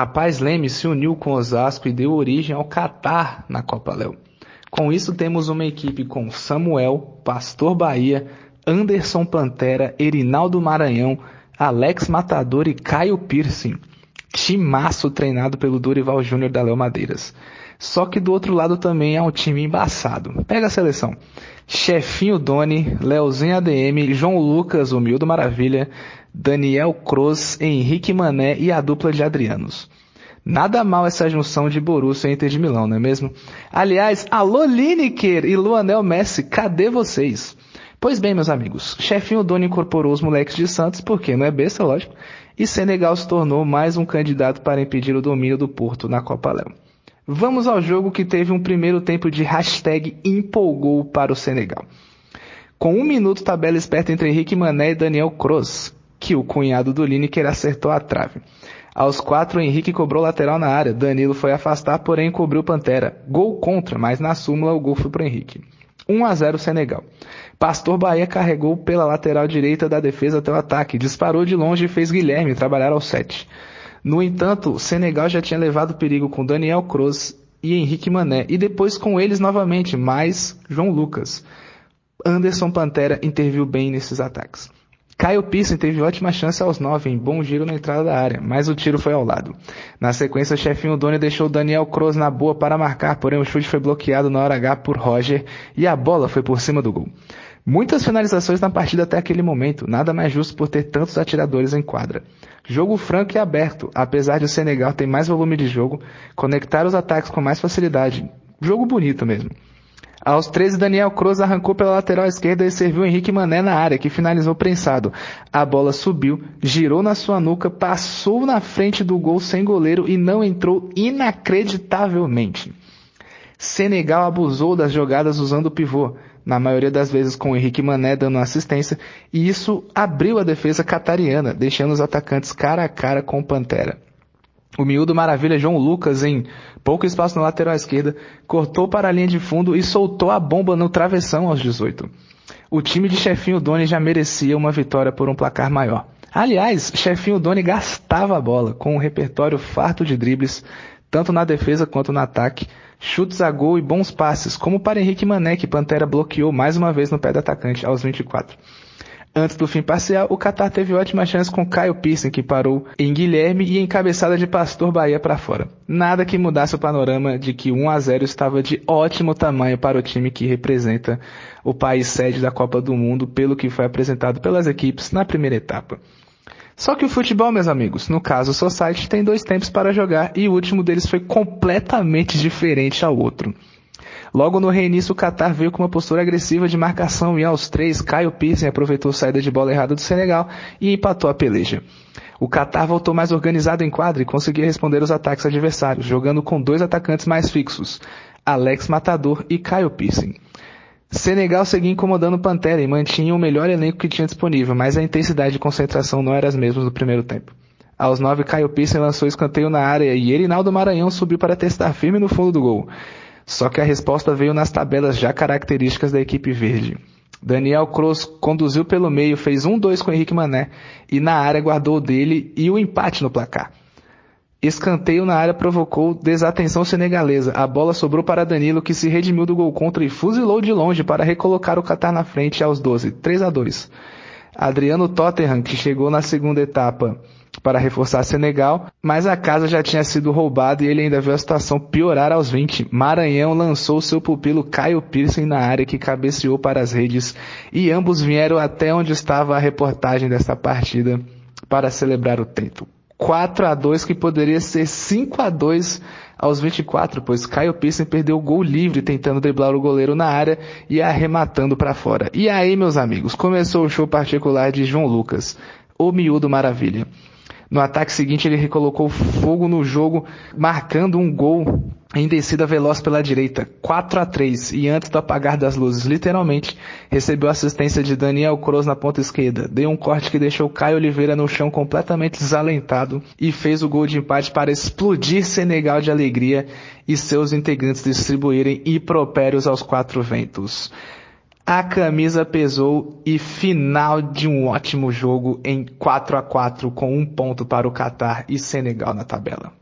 A Paz Leme se uniu com Osasco e deu origem ao Catar na Copa Léo. Com isso temos uma equipe com Samuel, Pastor Bahia, Anderson Pantera, Erinaldo Maranhão, Alex Matador e Caio Piercing. Timaço treinado pelo Dorival Júnior da Léo Madeiras. Só que do outro lado também é um time embaçado. Pega a seleção. Chefinho Doni, Leozinho ADM, João Lucas, Humildo Maravilha, Daniel Cross, Henrique Mané e a dupla de Adrianos. Nada mal essa junção de Borussia e Inter de Milão, não é mesmo? Aliás, alô Lineker e Luanel Messi, cadê vocês? Pois bem, meus amigos, chefinho Dono incorporou os moleques de Santos, porque não é besta, lógico, e Senegal se tornou mais um candidato para impedir o domínio do Porto na Copa Léo. Vamos ao jogo que teve um primeiro tempo de hashtag empolgou para o Senegal. Com um minuto, tabela esperta entre Henrique Mané e Daniel Cross, que o cunhado do Lineker acertou a trave. Aos quatro, Henrique cobrou lateral na área. Danilo foi afastar, porém cobriu Pantera. Gol contra, mas na súmula o gol foi para Henrique. 1 a 0 Senegal. Pastor Bahia carregou pela lateral direita da defesa até o ataque, disparou de longe e fez Guilherme trabalhar ao 7. No entanto, Senegal já tinha levado perigo com Daniel Cruz e Henrique Mané, e depois com eles novamente, mais João Lucas. Anderson Pantera interviu bem nesses ataques. Caio Pearson teve ótima chance aos 9 em bom giro na entrada da área, mas o tiro foi ao lado. Na sequência, o chefinho Doni deixou Daniel Kroos na boa para marcar, porém o chute foi bloqueado na hora H por Roger e a bola foi por cima do gol. Muitas finalizações na partida até aquele momento, nada mais justo por ter tantos atiradores em quadra. Jogo franco e aberto, apesar de o Senegal ter mais volume de jogo, conectar os ataques com mais facilidade. Jogo bonito mesmo. Aos 13, Daniel Cruz arrancou pela lateral esquerda e serviu Henrique Mané na área, que finalizou prensado. A bola subiu, girou na sua nuca, passou na frente do gol sem goleiro e não entrou inacreditavelmente. Senegal abusou das jogadas usando o pivô, na maioria das vezes com Henrique Mané dando assistência, e isso abriu a defesa catariana, deixando os atacantes cara a cara com o Pantera. O miúdo maravilha João Lucas, em pouco espaço na lateral esquerda, cortou para a linha de fundo e soltou a bomba no travessão aos 18. O time de Chefinho Doni já merecia uma vitória por um placar maior. Aliás, Chefinho Doni gastava a bola, com um repertório farto de dribles, tanto na defesa quanto no ataque, chutes a gol e bons passes, como para Henrique Mané, que Pantera bloqueou mais uma vez no pé do atacante aos 24. Antes do fim parcial, o Qatar teve ótima chance com Caio Pearson, que parou em Guilherme e encabeçada de Pastor Bahia para fora. Nada que mudasse o panorama de que 1 a 0 estava de ótimo tamanho para o time que representa o país sede da Copa do Mundo, pelo que foi apresentado pelas equipes na primeira etapa. Só que o futebol, meus amigos, no caso o Society, tem dois tempos para jogar e o último deles foi completamente diferente ao outro. Logo no reinício, o Qatar veio com uma postura agressiva de marcação e aos três, Caio Pearson aproveitou a saída de bola errada do Senegal e empatou a peleja. O Qatar voltou mais organizado em quadra e conseguia responder aos ataques adversários, jogando com dois atacantes mais fixos, Alex Matador e Caio Pearson. Senegal seguia incomodando o Pantera e mantinha o melhor elenco que tinha disponível, mas a intensidade de concentração não era as mesmas no primeiro tempo. Aos nove, Caio Pearson lançou escanteio na área e Erinaldo Maranhão subiu para testar firme no fundo do gol. Só que a resposta veio nas tabelas já características da equipe verde. Daniel Kroos conduziu pelo meio, fez um 2 com Henrique Mané e na área guardou dele e o empate no placar. Escanteio na área provocou desatenção senegalesa. A bola sobrou para Danilo, que se redimiu do gol contra e fuzilou de longe para recolocar o Qatar na frente aos 12, 3 a 2. Adriano Tottenham, que chegou na segunda etapa para reforçar Senegal, mas a casa já tinha sido roubada e ele ainda viu a situação piorar aos 20. Maranhão lançou seu pupilo Caio Pearson na área que cabeceou para as redes e ambos vieram até onde estava a reportagem desta partida para celebrar o tento. 4 a 2 que poderia ser 5 a 2 aos 24, pois Caio Pearson perdeu o gol livre tentando driblar o goleiro na área e arrematando para fora. E aí, meus amigos, começou o show particular de João Lucas, o miúdo maravilha. No ataque seguinte, ele recolocou fogo no jogo, marcando um gol em descida veloz pela direita, 4 a 3 e antes do apagar das luzes, literalmente, recebeu assistência de Daniel Kroos na ponta esquerda, deu um corte que deixou Caio Oliveira no chão completamente desalentado e fez o gol de empate para explodir Senegal de alegria e seus integrantes distribuírem impropérios aos quatro ventos. A camisa pesou e final de um ótimo jogo em 4 a 4 com um ponto para o Catar e Senegal na tabela.